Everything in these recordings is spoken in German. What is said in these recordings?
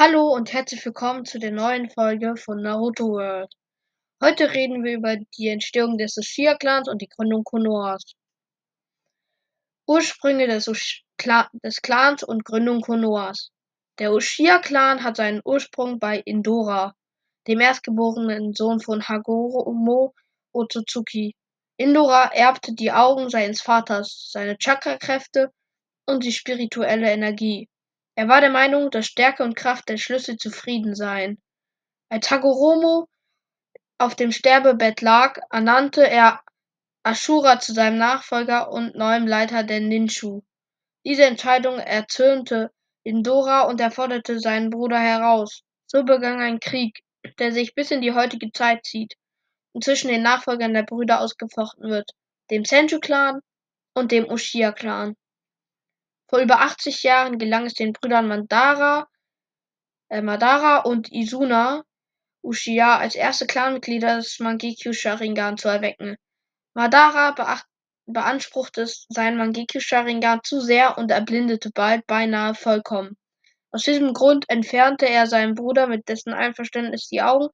Hallo und herzlich willkommen zu der neuen Folge von Naruto World. Heute reden wir über die Entstehung des Uchiha-Clans und die Gründung Konohas. Ursprünge des, des Clans und Gründung Konohas. Der Uchiha-Clan hat seinen Ursprung bei Indora, dem erstgeborenen Sohn von Hagoromo Otsutsuki. Indora erbte die Augen seines Vaters, seine Chakra-Kräfte und die spirituelle Energie. Er war der Meinung, dass Stärke und Kraft der Schlüssel zu Frieden seien. Als Hagoromo auf dem Sterbebett lag, ernannte er Ashura zu seinem Nachfolger und neuem Leiter der Ninshu. Diese Entscheidung erzürnte Indora und er forderte seinen Bruder heraus. So begann ein Krieg, der sich bis in die heutige Zeit zieht und zwischen den Nachfolgern der Brüder ausgefochten wird, dem Senju-Clan und dem Uchiha-Clan. Vor über 80 Jahren gelang es den Brüdern Madara, äh, Madara und Izuna Uchiha als erste Clanmitglieder das Mangekyo Sharingan zu erwecken. Madara beanspruchte sein Mangekyo Sharingan zu sehr und erblindete bald beinahe vollkommen. Aus diesem Grund entfernte er seinem Bruder mit dessen Einverständnis die Augen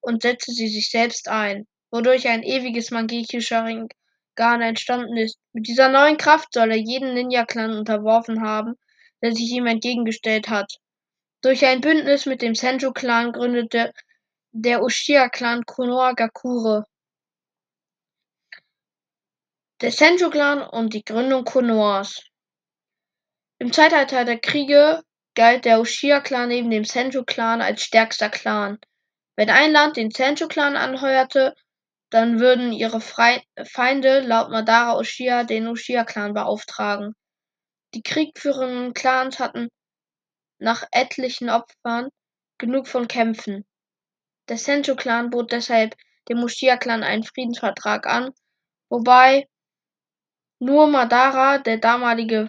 und setzte sie sich selbst ein, wodurch ein ewiges Mangekyo Sharingan Garn entstanden ist. Mit dieser neuen Kraft soll er jeden Ninja-Clan unterworfen haben, der sich ihm entgegengestellt hat. Durch ein Bündnis mit dem Senju-Clan gründete der Uchiha-Clan Konoha-Gakure. Der Senju-Clan und die Gründung Konohas. Im Zeitalter der Kriege galt der Uchiha-Clan neben dem Senju-Clan als stärkster Clan. Wenn ein Land den Senju-Clan anheuerte, dann würden ihre Feinde laut Madara Uchiha den Uchiha-Clan beauftragen. Die kriegführenden Clans hatten nach etlichen Opfern genug von Kämpfen. Der Senju-Clan bot deshalb dem Uchiha-Clan einen Friedensvertrag an, wobei nur Madara, der damalige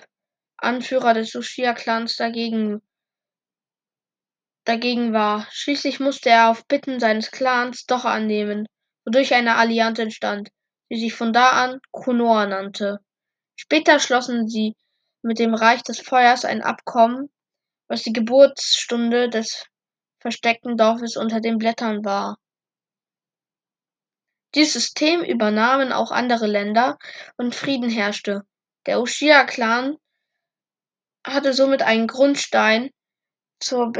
Anführer des Uchiha-Clans, dagegen, dagegen war. Schließlich musste er auf Bitten seines Clans doch annehmen wodurch eine Allianz entstand, die sich von da an Konoha nannte. Später schlossen sie mit dem Reich des Feuers ein Abkommen, was die Geburtsstunde des versteckten Dorfes unter den Blättern war. Dieses System übernahmen auch andere Länder und Frieden herrschte. Der Uchiha-Clan hatte somit einen Grundstein zur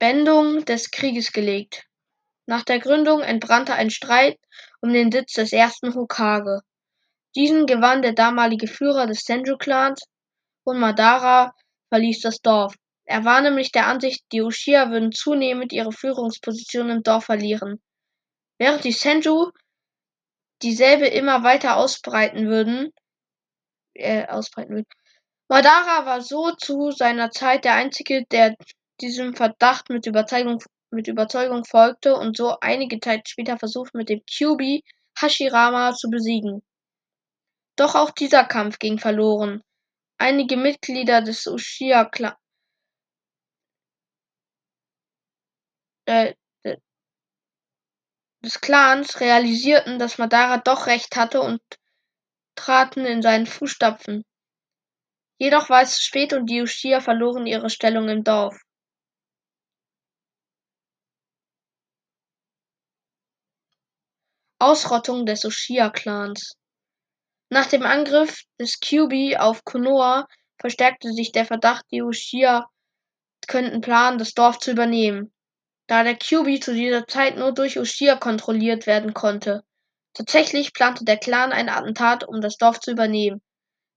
Beendigung des Krieges gelegt. Nach der Gründung entbrannte ein Streit um den Sitz des ersten Hokage. Diesen gewann der damalige Führer des Senju-Clans und Madara verließ das Dorf. Er war nämlich der Ansicht, die Uchiha würden zunehmend ihre Führungsposition im Dorf verlieren. Während die Senju dieselbe immer weiter ausbreiten würden, äh, ausbreiten würden. Madara war so zu seiner Zeit der einzige, der diesem Verdacht mit Überzeugung mit Überzeugung folgte und so einige Zeit später versuchte mit dem Kyuubi Hashirama zu besiegen. Doch auch dieser Kampf ging verloren. Einige Mitglieder des Uchiha-Clans äh, des Clans realisierten, dass Madara doch recht hatte und traten in seinen Fußstapfen. Jedoch war es zu spät und die Uchiha verloren ihre Stellung im Dorf. Ausrottung des Uchiha-Clans Nach dem Angriff des Kyuubi auf Konoha verstärkte sich der Verdacht, die Uchiha könnten planen, das Dorf zu übernehmen, da der Kyuubi zu dieser Zeit nur durch Uchiha kontrolliert werden konnte. Tatsächlich plante der Clan ein Attentat, um das Dorf zu übernehmen.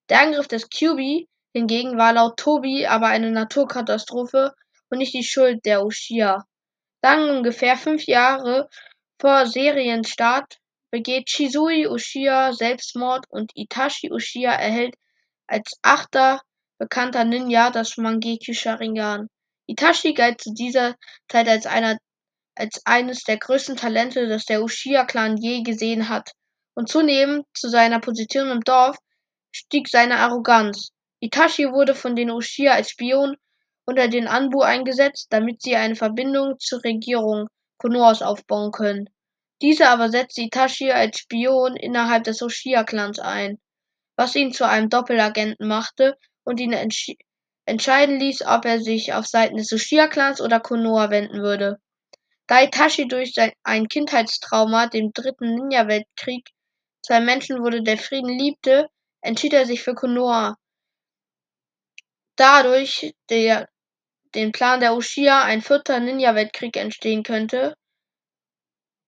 Der Angriff des Kyuubi hingegen war laut Tobi aber eine Naturkatastrophe und nicht die Schuld der Uchiha. Dann ungefähr fünf Jahre vor Serienstart begeht Shisui Uchiha Selbstmord und Itachi Uchiha erhält als achter bekannter Ninja das Mangekyo Sharingan. Itachi galt zu dieser Zeit als einer als eines der größten Talente, das der Uchiha-Clan je gesehen hat. Und zunehmend zu seiner Position im Dorf stieg seine Arroganz. Itachi wurde von den Uchiha als Spion unter den Anbu eingesetzt, damit sie eine Verbindung zur Regierung Konohas aufbauen können. Diese aber setzte Itachi als Spion innerhalb des Uchiha-Clans ein, was ihn zu einem Doppelagenten machte und ihn entscheiden ließ, ob er sich auf Seiten des Uchiha-Clans oder Konoha wenden würde. Da Itachi durch ein Kindheitstrauma, dem dritten Ninja-Weltkrieg, zwei Menschen wurde, der Frieden liebte, entschied er sich für Konoha. Dadurch der, den Plan der Uchiha ein vierter Ninja-Weltkrieg entstehen könnte,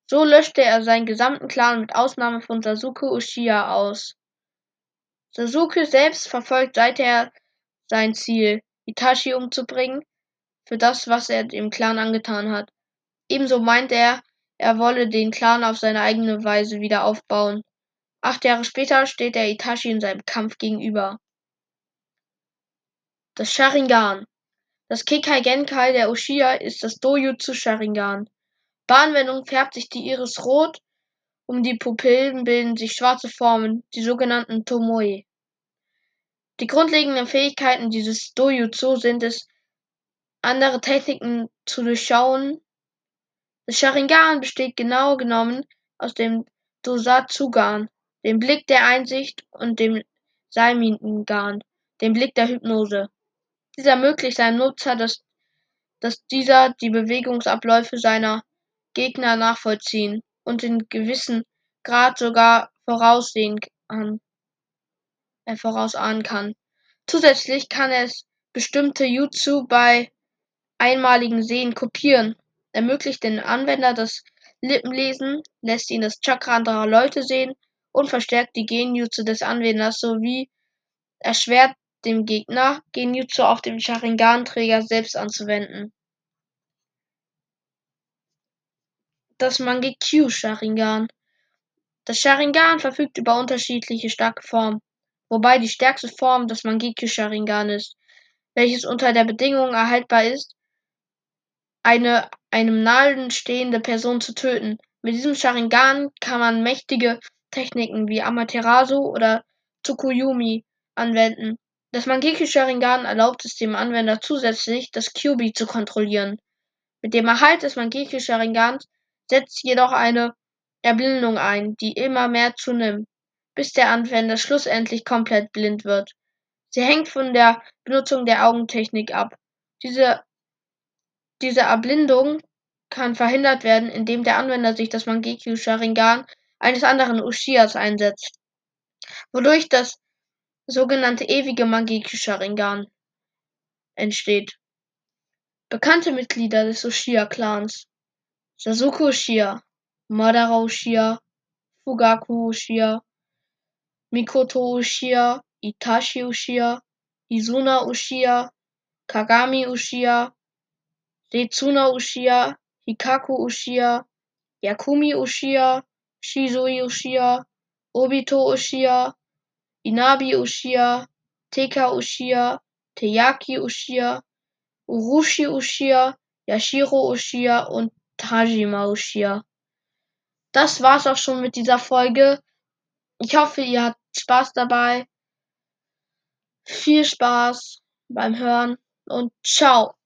so löschte er seinen gesamten Clan mit Ausnahme von Sasuke Uchiha aus. Sasuke selbst verfolgt seither sein Ziel, Itachi umzubringen, für das, was er dem Clan angetan hat. Ebenso meint er, er wolle den Clan auf seine eigene Weise wieder aufbauen. Acht Jahre später steht er Itachi in seinem Kampf gegenüber. Das Sharingan. Das Kekai Genkai der Uchiha ist das Dojutsu Sharingan. Bei Anwendung färbt sich die Iris rot, um die Pupillen bilden sich schwarze Formen, die sogenannten Tomoe. Die grundlegenden Fähigkeiten dieses Dojutsu sind es, andere Techniken zu durchschauen. Das Sharingan besteht genau genommen aus dem Dosatsugan, dem Blick der Einsicht und dem Saimingan, dem Blick der Hypnose. Dieser ermöglicht seinem Nutzer, dass, dass dieser die Bewegungsabläufe seiner Gegner nachvollziehen und in gewissem Grad sogar voraussehen kann, äh, vorausahnen kann. Zusätzlich kann es bestimmte Jutsu bei einmaligen Sehen kopieren, ermöglicht den Anwender das Lippenlesen, lässt ihn das Chakra anderer Leute sehen und verstärkt die Genjutsu des Anwenders sowie erschwert dem Gegner, Genjutsu auf dem Sharingan-Träger selbst anzuwenden. das Mangekyo Sharingan. Das Sharingan verfügt über unterschiedliche starke Formen, wobei die stärkste Form das Mangekyo Sharingan ist, welches unter der Bedingung erhaltbar ist, eine einem nahen stehende Person zu töten. Mit diesem Sharingan kann man mächtige Techniken wie Amaterasu oder Tsukuyomi anwenden. Das Mangekyo Sharingan erlaubt es dem Anwender zusätzlich, das Kyubi zu kontrollieren. Mit dem Erhalt des Mangekyo Sharingans setzt jedoch eine Erblindung ein, die immer mehr zunimmt, bis der Anwender schlussendlich komplett blind wird. Sie hängt von der Benutzung der Augentechnik ab. Diese, diese Erblindung kann verhindert werden, indem der Anwender sich das Mangekyo Sharingan eines anderen Uchihas einsetzt, wodurch das sogenannte ewige Mangekyo Sharingan entsteht. Bekannte Mitglieder des Uchiha-Clans Sasuke Uchiha, Madara Uchiha, Fugaku Uchiha, Mikoto Uchiha, Itachi Uchiha, Izuna Uchiha, Kagami Uchiha, Setsuna Uchiha, Hikaku Uchiha, Yakumi Uchiha, Shizui Uchiha, Obito Uchiha, Inabi Uchiha, Teka Uchiha, Teyaki Uchiha, Urushi Uchiha, Yashiro Uchiha und Tajima Uchiha. Das war's auch schon mit dieser Folge. Ich hoffe, ihr habt Spaß dabei. Viel Spaß beim Hören und ciao.